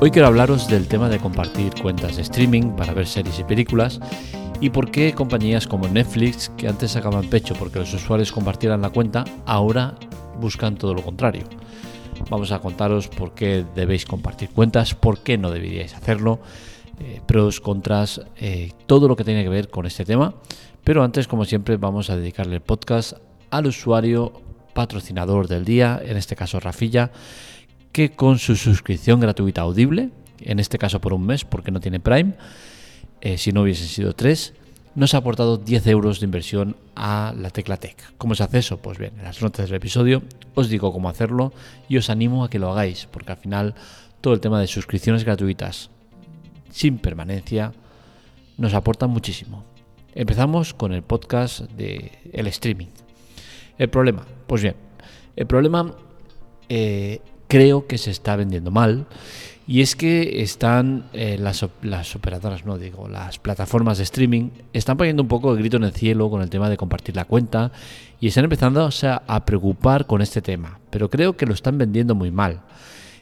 Hoy quiero hablaros del tema de compartir cuentas de streaming para ver series y películas y por qué compañías como Netflix, que antes sacaban pecho porque los usuarios compartieran la cuenta, ahora buscan todo lo contrario. Vamos a contaros por qué debéis compartir cuentas, por qué no deberíais hacerlo, eh, pros, contras, eh, todo lo que tiene que ver con este tema. Pero antes, como siempre, vamos a dedicarle el podcast al usuario patrocinador del día, en este caso Rafilla, que con su suscripción gratuita audible, en este caso por un mes porque no tiene Prime, eh, si no hubiesen sido tres, nos ha aportado 10 euros de inversión a la Tecla Tech. ¿Cómo se hace eso? Pues bien, en las notas del episodio os digo cómo hacerlo y os animo a que lo hagáis, porque al final todo el tema de suscripciones gratuitas sin permanencia nos aporta muchísimo. Empezamos con el podcast de streaming. El problema, pues bien, el problema eh, creo que se está vendiendo mal. Y es que están eh, las, las, operadoras, no digo, las plataformas de streaming, están poniendo un poco el grito en el cielo con el tema de compartir la cuenta y están empezando a preocupar con este tema. Pero creo que lo están vendiendo muy mal.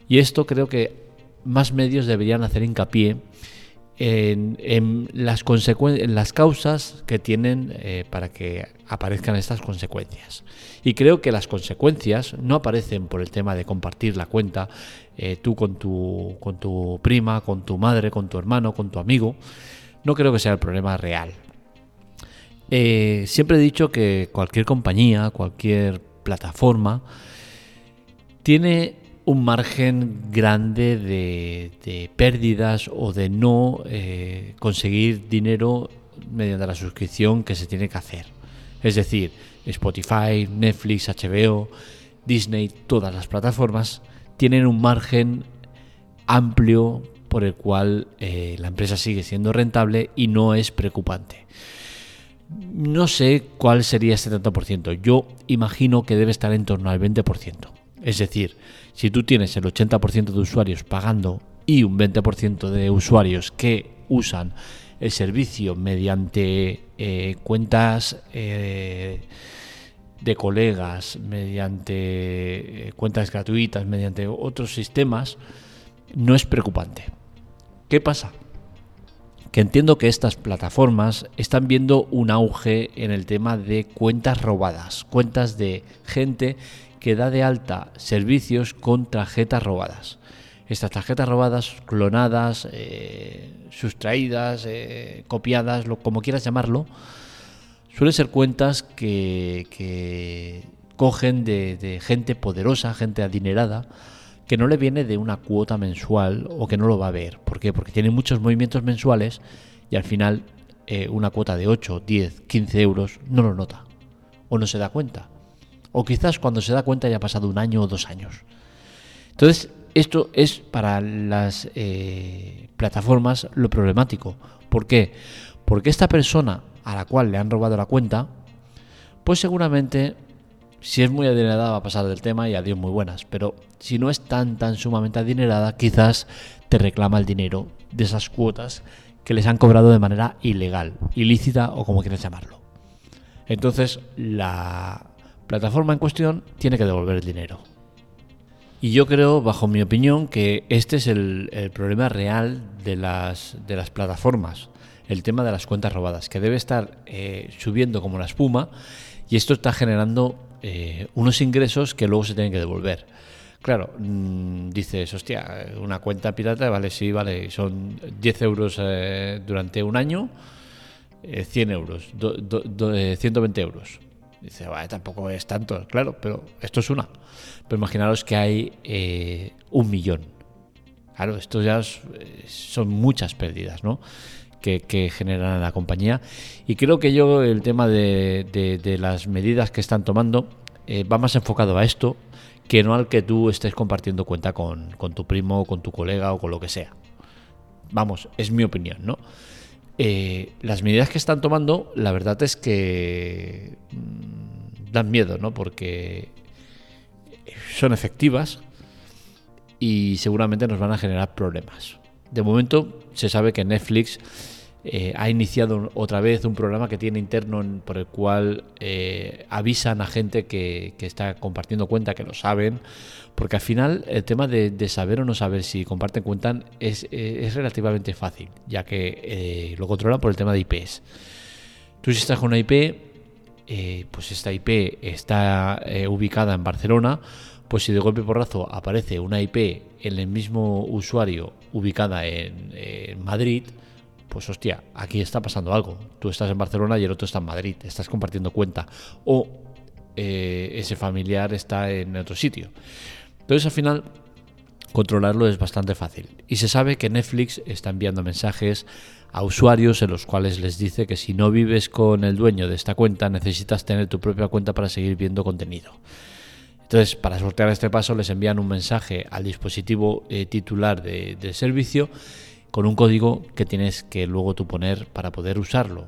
Y esto creo que más medios deberían hacer hincapié en, las, en las causas que tienen eh, para que aparezcan estas consecuencias. Y creo que las consecuencias no aparecen por el tema de compartir la cuenta eh, tú con tu, con tu prima, con tu madre, con tu hermano, con tu amigo. No creo que sea el problema real. Eh, siempre he dicho que cualquier compañía, cualquier plataforma, tiene un margen grande de, pérdidas o de no eh, conseguir dinero mediante la suscripción que se tiene que hacer. Es decir, Spotify, Netflix, HBO, Disney, todas las plataformas tienen un margen amplio por el cual eh, la empresa sigue siendo rentable y no es preocupante. No sé cuál sería ese 70%. Yo imagino que debe estar en torno al 20%. Es decir, si tú tienes el 80% de usuarios pagando y un 20% de usuarios que usan el servicio mediante eh, cuentas eh, de colegas, mediante eh, cuentas gratuitas, mediante otros sistemas, no es preocupante. ¿Qué pasa? Que entiendo que estas plataformas están viendo un auge en el tema de cuentas robadas, cuentas de gente que da de alta servicios con tarjetas robadas. Estas tarjetas robadas, clonadas, eh, sustraídas, eh, copiadas, lo, como quieras llamarlo, suelen ser cuentas que, cogen de, gente poderosa, gente adinerada, que no le viene de una cuota mensual o que no lo va a ver. ¿Por qué? Porque tiene muchos movimientos mensuales y al final eh, una cuota de 8, 10, 15 euros no lo nota o no se da cuenta o quizás cuando se da cuenta ya ha pasado un año o dos años. Entonces, esto es para las eh, plataformas lo problemático. ¿Por qué? Porque esta persona a la cual le han robado la cuenta, pues seguramente, si es muy adinerada, va a pasar del tema y adiós muy buenas. Pero si no es tan, tan sumamente adinerada, quizás te reclama el dinero de esas cuotas que les han cobrado de manera ilegal, ilícita o como quieras llamarlo. Entonces, la plataforma en cuestión tiene que devolver el dinero. Y yo creo, bajo mi opinión, que este es el, problema real de las, de las plataformas, el tema de las cuentas robadas, que debe estar eh, subiendo como la espuma y esto está generando eh, unos ingresos que luego se tienen que devolver. Claro, mm, dices, hostia, una cuenta pirata, vale, sí, vale, son 10 euros eh, durante un año, 100 euros, 120 euros. Dice, vale, tampoco es tanto, claro, pero esto es una. Pero imaginaros que hay eh, un millón. Claro, esto ya son muchas pérdidas, ¿no? Que, generan la compañía. Y creo que yo el tema de, las medidas que están tomando eh, va más enfocado a esto que no al que tú estés compartiendo cuenta con, tu primo, con tu colega o con lo que sea. Vamos, es mi opinión, ¿no? Eh, las medidas que están tomando, la verdad es que mm, dan miedo, ¿no? Porque son efectivas y seguramente nos van a generar problemas. De momento se sabe que Netflix eh, ha iniciado otra vez un programa que tiene interno por el cual eh, avisan a gente que, está compartiendo cuenta, que lo saben, porque al final el tema de, saber o no saber si comparten cuenta es, es relativamente fácil, ya que lo controlan por el tema de IPs. Tú si estás con una IP, pues esta IP está ubicada en Barcelona, pues si de golpe porrazo aparece una IP en el mismo usuario ubicada en, Madrid, pues hostia, aquí está pasando algo. Tú estás en Barcelona y el otro está en Madrid, estás compartiendo cuenta. O eh, ese familiar está en otro sitio. Entonces al final controlarlo es bastante fácil. Y se sabe que Netflix está enviando mensajes a usuarios en los cuales les dice que si no vives con el dueño de esta cuenta necesitas tener tu propia cuenta para seguir viendo contenido. Entonces, para sortear este paso, les envían un mensaje al dispositivo eh, titular del servicio con un código que tienes que luego tú poner para poder usarlo.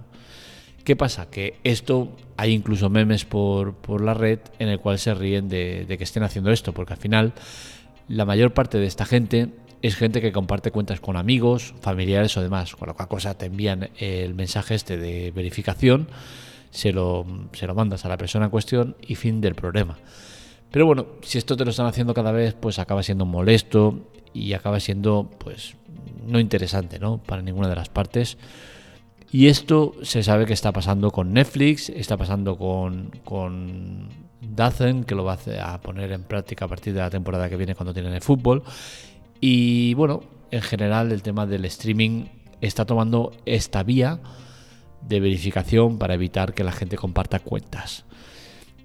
¿Qué pasa? Que esto hay incluso memes por, la red en el cual se ríen de, que estén haciendo esto, porque al final la mayor parte de esta gente es gente que comparte cuentas con amigos, familiares o demás. Con lo cual cosa te envían el mensaje este de verificación, se lo, se lo mandas a la persona en cuestión y fin del problema. Pero bueno, si esto te lo están haciendo cada vez, pues acaba siendo molesto y acaba siendo, pues, no interesante, ¿no? Para ninguna de las partes. Y esto se sabe que está pasando con Netflix, está pasando con, con Dazen, que lo va a poner en práctica a partir de la temporada que viene cuando tienen el fútbol. Y bueno, en general el tema del streaming está tomando esta vía de verificación para evitar que la gente comparta cuentas.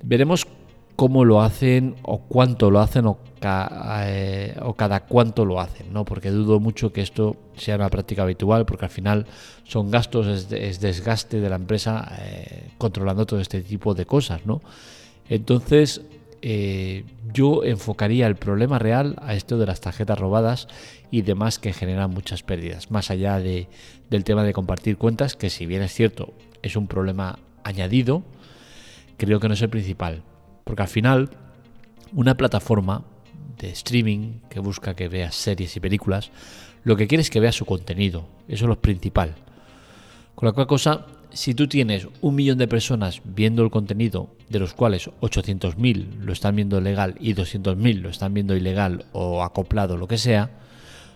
Veremos cómo lo hacen o cuánto lo hacen o, eh, cada cuánto lo hacen, ¿no? Porque dudo mucho que esto sea una práctica habitual, porque al final son gastos, es, desgaste de la empresa eh, controlando todo este tipo de cosas, ¿no? Entonces, eh, yo enfocaría el problema real a esto de las tarjetas robadas y demás que generan muchas pérdidas, más allá de, del tema de compartir cuentas, que si bien es cierto, es un problema añadido, creo que no es el principal porque al final, una plataforma de streaming que busca que veas series y películas, lo que quiere es que veas su contenido. Eso es lo principal. Con la cual cosa, si tú tienes un millón de personas viendo el contenido, de los cuales 800.000 lo están viendo legal y 200.000 lo están viendo ilegal o acoplado, lo que sea,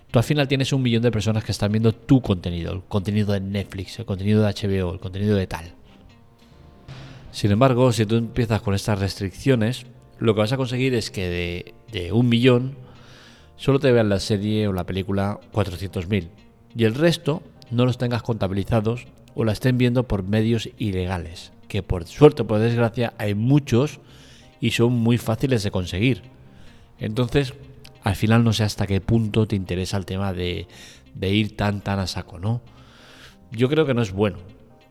tú al final tienes un millón de personas que están viendo tu contenido, el contenido de Netflix, el contenido de HBO, el contenido de tal. Sin embargo, si tú empiezas con estas restricciones, lo que vas a conseguir es que de, un millón solo te vean la serie o la película 400.000 y el resto no los tengas contabilizados o la estén viendo por medios ilegales, que por suerte o por desgracia hay muchos y son muy fáciles de conseguir. Entonces, al final no sé hasta qué punto te interesa el tema de, de ir tan tan a saco, ¿no? Yo creo que no es bueno,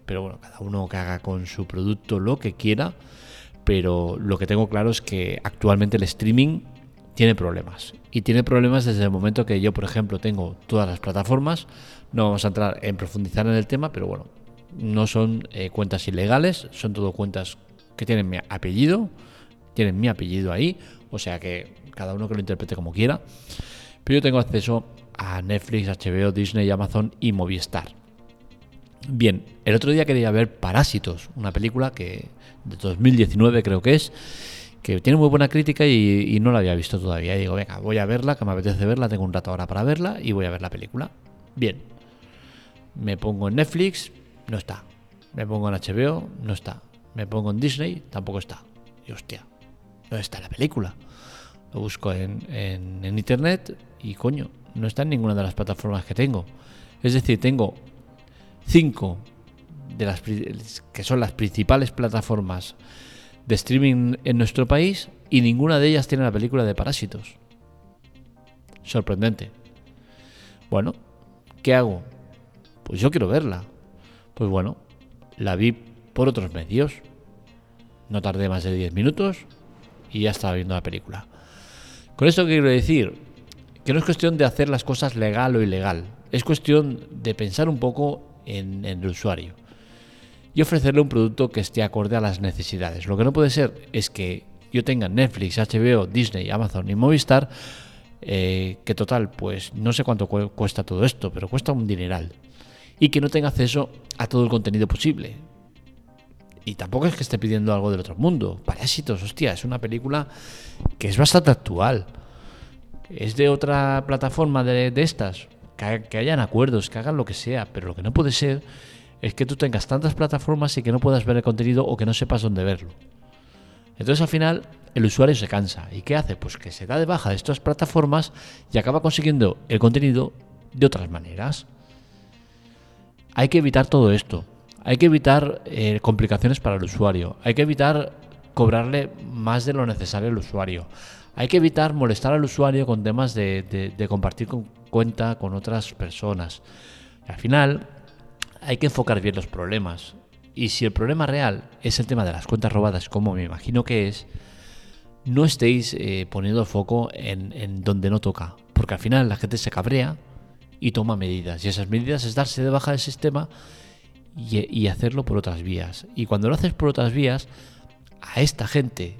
pero bueno, cada uno que haga con su producto lo que quiera, pero lo que tengo claro es que actualmente el streaming tiene problemas. Y tiene problemas desde el momento que yo, por ejemplo, tengo todas las plataformas. No vamos a entrar en profundizar en el tema, pero bueno, no son eh, cuentas ilegales, son todo cuentas que tienen mi apellido, tienen mi apellido ahí, o sea que cada uno que lo interprete como quiera. Pero yo tengo acceso a Netflix, HBO, Disney, Amazon y Movistar. Bien, el otro día quería ver Parásitos, una película que de 2019 creo que es, que tiene muy buena crítica y, no la había visto todavía. Y digo, venga, voy a verla, que me apetece verla, tengo un rato ahora para verla y voy a ver la película. Bien, me pongo en Netflix, no está. Me pongo en HBO, no está. Me pongo en Disney, tampoco está. Y hostia, ¿dónde está la película? Lo busco en, en internet y coño, no está en ninguna de las plataformas que tengo. Es decir, tengo cinco de las que son las principales plataformas de streaming en nuestro país y ninguna de ellas tiene la película de Parásitos. Sorprendente. Bueno, ¿qué hago? Pues yo quiero verla. Pues bueno, la vi por otros medios. No tardé más de 10 minutos y ya estaba viendo la película. Con esto quiero decir que no es cuestión de hacer las cosas legal o ilegal. Es cuestión de pensar un poco en, el usuario y ofrecerle un producto que esté acorde a las necesidades. Lo que no puede ser es que yo tenga Netflix, HBO, Disney, Amazon y Movistar, eh, que total, pues no sé cuánto cuesta todo esto, pero cuesta un dineral. y que no tenga acceso a todo el contenido posible. Y tampoco es que esté pidiendo algo del otro mundo. Parásitos, hostia, es una película que es bastante actual. Es de otra plataforma de, estas. Que, que hayan acuerdos, que hagan lo que sea. Pero lo que no puede ser es que tú tengas tantas plataformas y que no puedas ver el contenido o que no sepas dónde verlo. Entonces al final el usuario se cansa. ¿Y qué hace? Pues que se da de baja de estas plataformas y acaba consiguiendo el contenido de otras maneras. Hay que evitar todo esto. Hay que evitar eh, complicaciones para el usuario. Hay que evitar cobrarle más de lo necesario al usuario. Hay que evitar molestar al usuario con temas de, compartir con cuenta con otras personas. al final hay que enfocar bien los problemas. Y si el problema real es el tema de las cuentas robadas, como me imagino que es, no estéis eh, poniendo el foco en, donde no toca. Porque al final la gente se cabrea y toma medidas. Y esas medidas es darse de baja del sistema y, hacerlo por otras vías. Y cuando lo haces por otras vías, a esta gente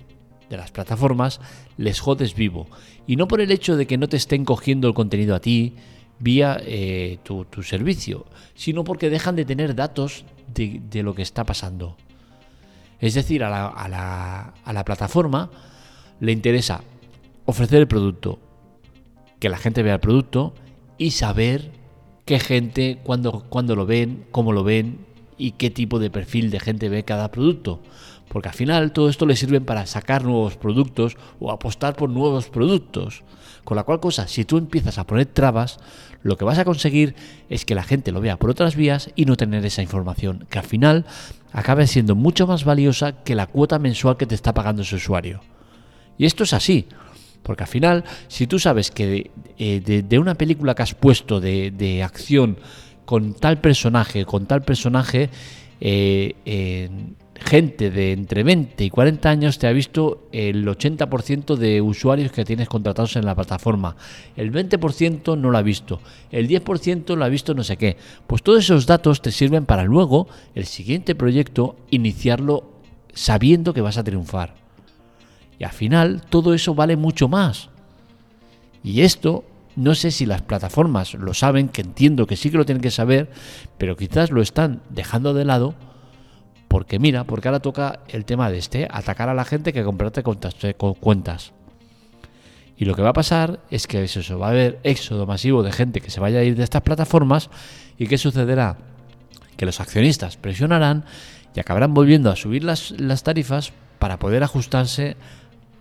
de las plataformas les jodes vivo. Y no por el hecho de que no te estén cogiendo el contenido a ti vía eh, tu, servicio, sino porque dejan de tener datos de, lo que está pasando. Es decir, a la, a, la, a la, plataforma le interesa ofrecer el producto, que la gente vea el producto y saber qué gente, cuándo, cuándo lo ven, cómo lo ven y qué tipo de perfil de gente ve cada producto. Porque al final todo esto le sirve para sacar nuevos productos o apostar por nuevos productos. Con la cual cosa, si tú empiezas a poner trabas, lo que vas a conseguir es que la gente lo vea por otras vías y no tener esa información, que al final acabe siendo mucho más valiosa que la cuota mensual que te está pagando ese usuario. Y esto es así. Porque al final, si tú sabes que de, eh, una película que has puesto de, de acción con tal personaje, con tal personaje, eh, gente de entre 20 y 40 años te ha visto el 80% de usuarios que tienes contratados en la plataforma. El 20% no lo ha visto. El 10% lo ha visto no sé qué. Pues todos esos datos te sirven para luego el siguiente proyecto iniciarlo sabiendo que vas a triunfar. Y al final todo eso vale mucho más. Y esto no sé si las plataformas lo saben, que entiendo que sí que lo tienen que saber, pero quizás lo están dejando de lado porque mira, porque ahora toca el tema de este, atacar a la gente que comparte cuentas. Y lo que va a pasar es que eso, va a haber éxodo masivo de gente que se vaya a ir de estas plataformas y ¿qué sucederá? Que los accionistas presionarán y acabarán volviendo a subir las, las tarifas para poder ajustarse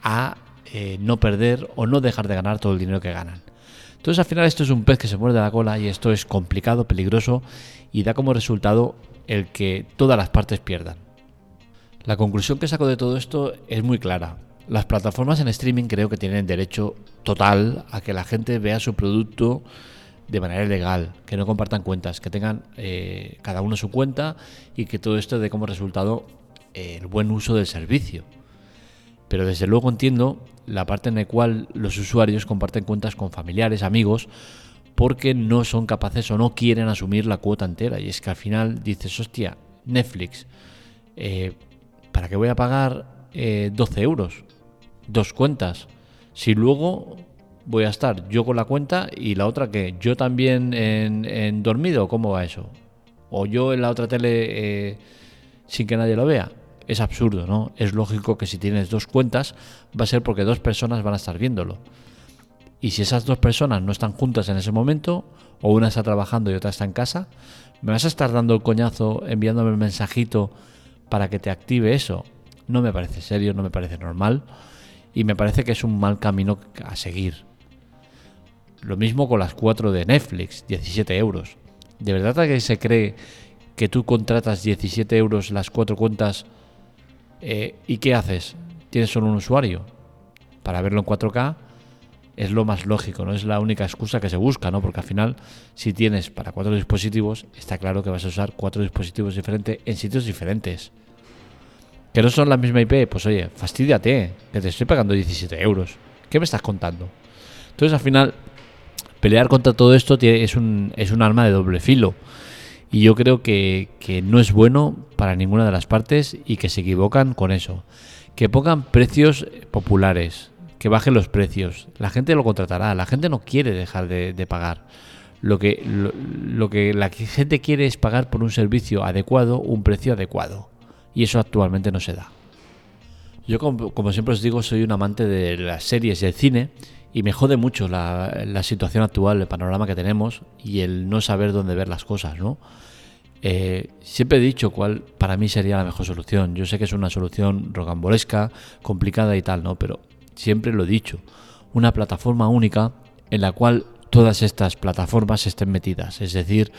a eh, no perder o no dejar de ganar todo el dinero que ganan. Entonces al final esto es un pez que se muerde la cola y esto es complicado, peligroso y da como resultado el que todas las partes pierdan. La conclusión que saco de todo esto es muy clara. Las plataformas en streaming creo que tienen derecho total a que la gente vea su producto de manera legal, que no compartan cuentas, que tengan eh, cada uno su cuenta y que todo esto dé como resultado eh, el buen uso del servicio. Pero desde luego entiendo la parte en la cual los usuarios comparten cuentas con familiares, amigos, porque no son capaces o no quieren asumir la cuota entera. Y es que al final dices, hostia, Netflix, eh, ¿para qué voy a pagar 12 eh, euros? Dos cuentas. Si luego voy a estar yo con la cuenta y la otra que yo también en, dormido, ¿cómo va eso? O yo en la otra tele eh, sin que nadie lo vea es absurdo, ¿no? Es lógico que si tienes dos cuentas va a ser porque dos personas van a estar viéndolo. Y si esas dos personas no están juntas en ese momento, o una está trabajando y otra está en casa, ¿me vas a estar dando el coñazo enviándome el mensajito para que te active eso? No me parece serio, no me parece normal y me parece que es un mal camino a seguir. Lo mismo con las cuatro de Netflix, 17 euros. ¿De verdad que se cree que tú contratas 17 euros las cuatro cuentas eh, ¿Y qué haces? Tienes solo un usuario. Para verlo en 4K es lo más lógico, no es la única excusa que se busca, ¿no? Porque al final, si tienes para cuatro dispositivos, está claro que vas a usar cuatro dispositivos diferentes en sitios diferentes. Que no son la misma IP, pues oye, fastidiate, que te estoy pagando 17 euros. ¿Qué me estás contando? Entonces al final, pelear contra todo esto es un, es un arma de doble filo. Y yo creo que, no es bueno para ninguna de las partes y que se equivocan con eso. Que pongan precios populares, que bajen los precios. La gente lo contratará, la gente no quiere dejar de, pagar. Lo que, lo, que la gente quiere es pagar por un servicio adecuado, un precio adecuado. Y eso actualmente no se da. Yo, como, siempre os digo, soy un amante de las series y el cine y me jode mucho la, situación actual, el panorama que tenemos y el no saber dónde ver las cosas, ¿no? Eh, siempre he dicho cuál para mí sería la mejor solución. Yo sé que es una solución rocambolesca, complicada y tal, ¿no? Pero siempre lo he dicho. Una plataforma única en la cual todas estas plataformas estén metidas. Es decir,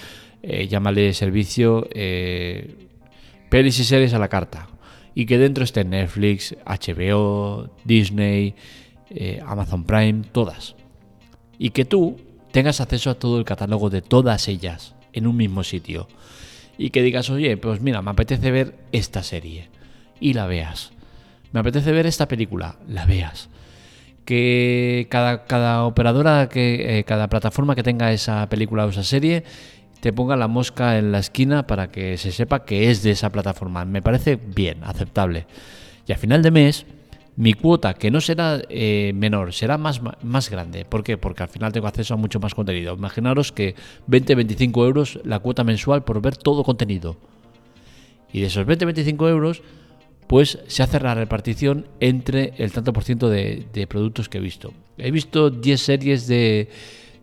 eh, llámale servicio eh, pelis y series a la carta. Y que dentro esté Netflix, HBO, Disney, eh, Amazon Prime, todas. Y que tú tengas acceso a todo el catálogo de todas ellas en un mismo sitio. Y que digas, oye, pues mira, me apetece ver esta serie. Y la veas. Me apetece ver esta película. La veas que cada, cada operadora, que eh, cada plataforma que tenga esa película o esa serie te ponga la mosca en la esquina para que se sepa que es de esa plataforma. Me parece bien, aceptable. Y a final de mes, mi cuota, que no será eh, menor, será más, más grande. ¿Por qué? Porque al final tengo acceso a mucho más contenido. Imaginaros que 20-25 euros la cuota mensual por ver todo contenido. Y de esos 20-25 euros pues se hace la repartición entre el tanto por ciento de, productos que he visto. He visto 10 series de,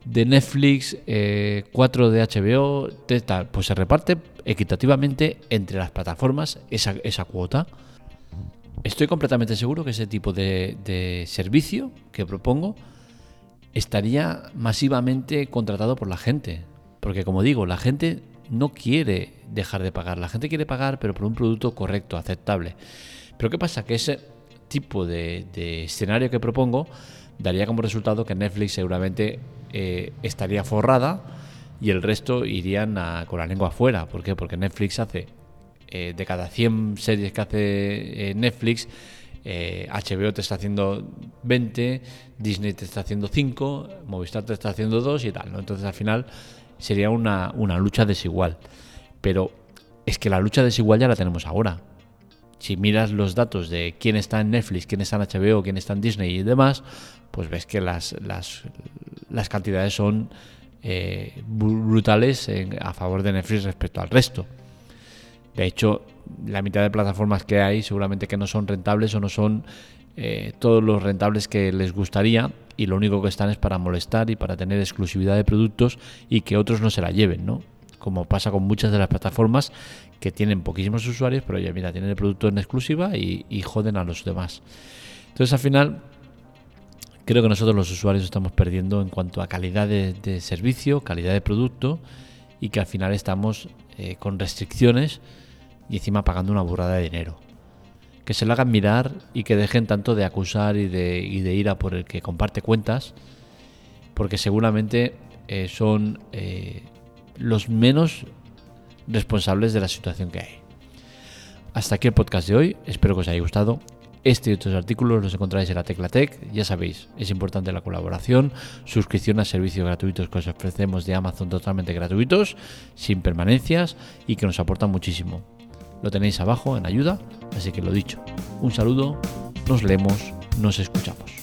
Netflix, 4 eh, de HBO, tal, pues se reparte equitativamente entre las plataformas esa, cuota. Estoy completamente seguro que ese tipo de, de servicio que propongo estaría masivamente contratado por la gente. Porque como digo, la gente no quiere dejar de pagar. La gente quiere pagar, pero por un producto correcto, aceptable. Pero ¿qué pasa? Que ese tipo de, escenario que propongo daría como resultado que Netflix seguramente eh, estaría forrada y el resto irían con la lengua afuera. ¿Por qué? Porque Netflix hace, eh, de cada 100 series que hace eh, Netflix, HBO te está haciendo 20, Disney te está haciendo 5, Movistar te está haciendo 2 y tal. ¿no? Entonces al final sería una, una lucha desigual. Pero es que la lucha desigual ya la tenemos ahora. Si miras los datos de quién está en Netflix, quién está en HBO, quién está en Disney y demás, pues ves que las, las, las cantidades son eh, brutales a favor de Netflix respecto al resto. De hecho, la mitad de plataformas que hay seguramente que no son rentables o no son eh, todos los rentables que les gustaría y lo único que están es para molestar y para tener exclusividad de productos y que otros no se la lleven, ¿no? como pasa con muchas de las plataformas que tienen poquísimos usuarios, pero ya mira, tienen el producto en exclusiva y, joden a los demás. Entonces al final creo que nosotros los usuarios estamos perdiendo en cuanto a calidad de, servicio, calidad de producto y que al final estamos eh, con restricciones y encima pagando una burrada de dinero. Que se lo hagan mirar y que dejen tanto de acusar y de, ir a por el que comparte cuentas, porque seguramente eh, son eh, los menos responsables de la situación que hay. Hasta aquí el podcast de hoy, espero que os haya gustado. Este y otros artículos los encontráis en la Tecla Tech. Ya sabéis, es importante la colaboración, suscripción a servicios gratuitos que os ofrecemos de Amazon totalmente gratuitos, sin permanencias y que nos aportan muchísimo. Lo tenéis abajo en ayuda, así que lo dicho. Un saludo, nos leemos, nos escuchamos.